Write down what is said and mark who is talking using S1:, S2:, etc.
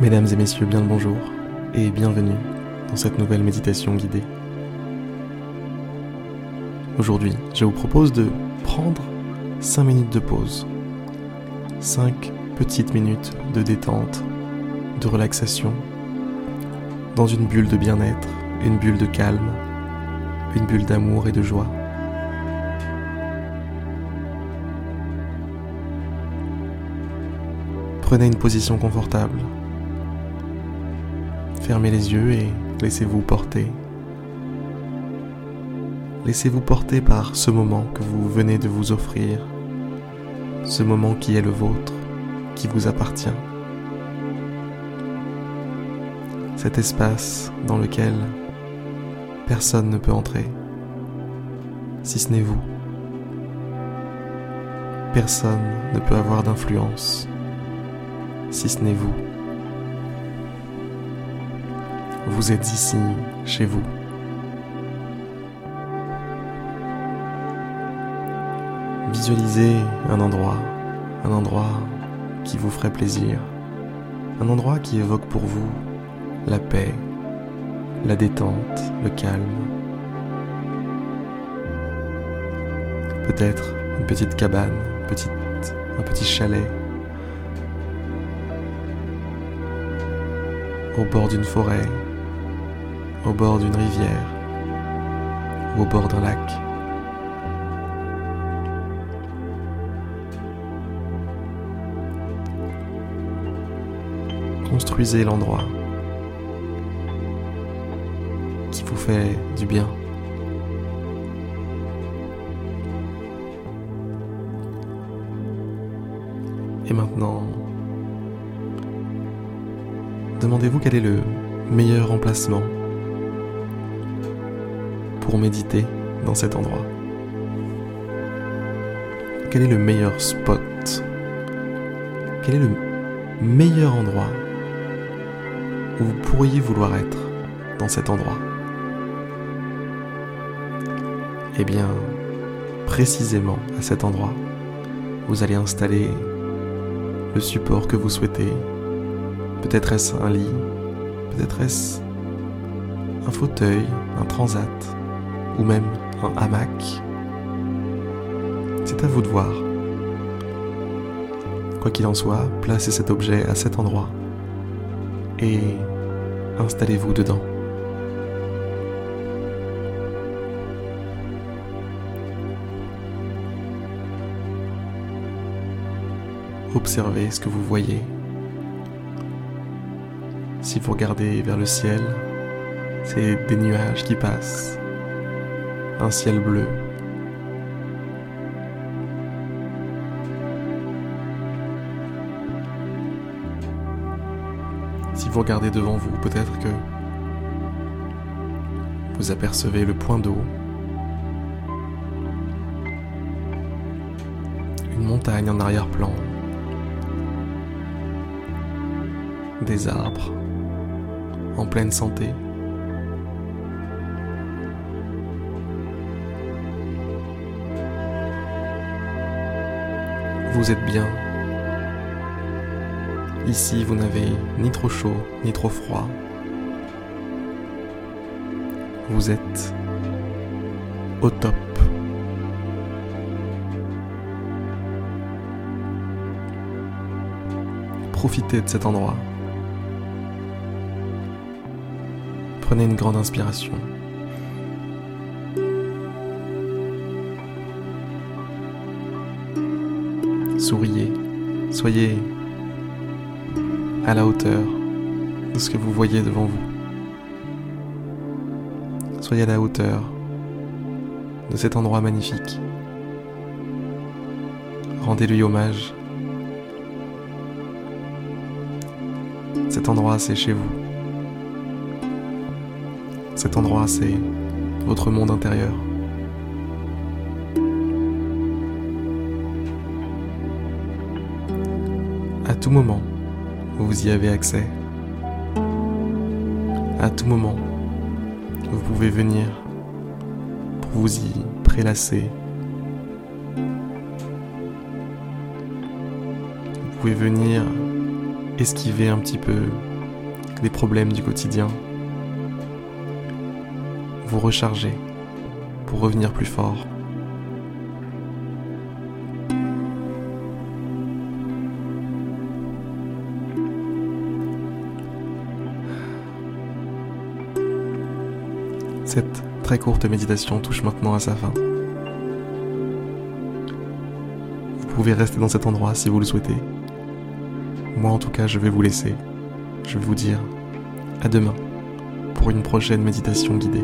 S1: Mesdames et messieurs, bien le bonjour et bienvenue dans cette nouvelle méditation guidée. Aujourd'hui, je vous propose de prendre 5 minutes de pause. 5 petites minutes de détente, de relaxation, dans une bulle de bien-être, une bulle de calme, une bulle d'amour et de joie. Prenez une position confortable. Fermez les yeux et laissez-vous porter. Laissez-vous porter par ce moment que vous venez de vous offrir, ce moment qui est le vôtre, qui vous appartient. Cet espace dans lequel personne ne peut entrer, si ce n'est vous. Personne ne peut avoir d'influence si ce n'est vous. Vous êtes ici, chez vous. Visualisez un endroit, un endroit qui vous ferait plaisir, un endroit qui évoque pour vous la paix, la détente, le calme. Peut-être une petite cabane, petite, un petit chalet au bord d'une forêt, au bord d'une rivière ou au bord d'un lac. Construisez l'endroit qui vous fait du bien. Et maintenant, demandez-vous quel est le meilleur emplacement pour méditer dans cet endroit. Quel est le meilleur spot? Quel est le meilleur endroit où vous pourriez vouloir être dans cet endroit? Eh bien, précisément à cet endroit, vous allez installer le support que vous souhaitez. Peut-être est-ce un lit, peut-être est-ce un fauteuil, un transat, ou même un hamac. C'est à vous de voir. Quoi qu'il en soit, placez cet objet à cet endroit et installez-vous dedans. Observez ce que vous voyez si vous regardez vers le ciel, c'est des nuages qui passent, un ciel bleu. Si vous regardez devant vous, peut-être que vous apercevez le point d'eau, une montagne en arrière-plan, des arbres, en pleine santé. Vous êtes bien. Ici, vous n'avez ni trop chaud, ni trop froid. Vous êtes au top. Profitez de cet endroit. Prenez une grande inspiration. Souriez, soyez à la hauteur de ce que vous voyez devant vous. Soyez à la hauteur de cet endroit magnifique. Rendez-lui hommage. Cet endroit, c'est chez vous. Cet endroit, c'est votre monde intérieur. Tout moment, vous y avez accès. À tout moment, vous pouvez venir pour vous y prélasser. Vous pouvez venir esquiver un petit peu des problèmes du quotidien. Vous recharger pour revenir plus fort. Cette très courte méditation touche maintenant à sa fin. Vous pouvez rester dans cet endroit si vous le souhaitez. Moi en tout cas, je vais vous laisser. Je vais vous dire à demain pour une prochaine méditation guidée.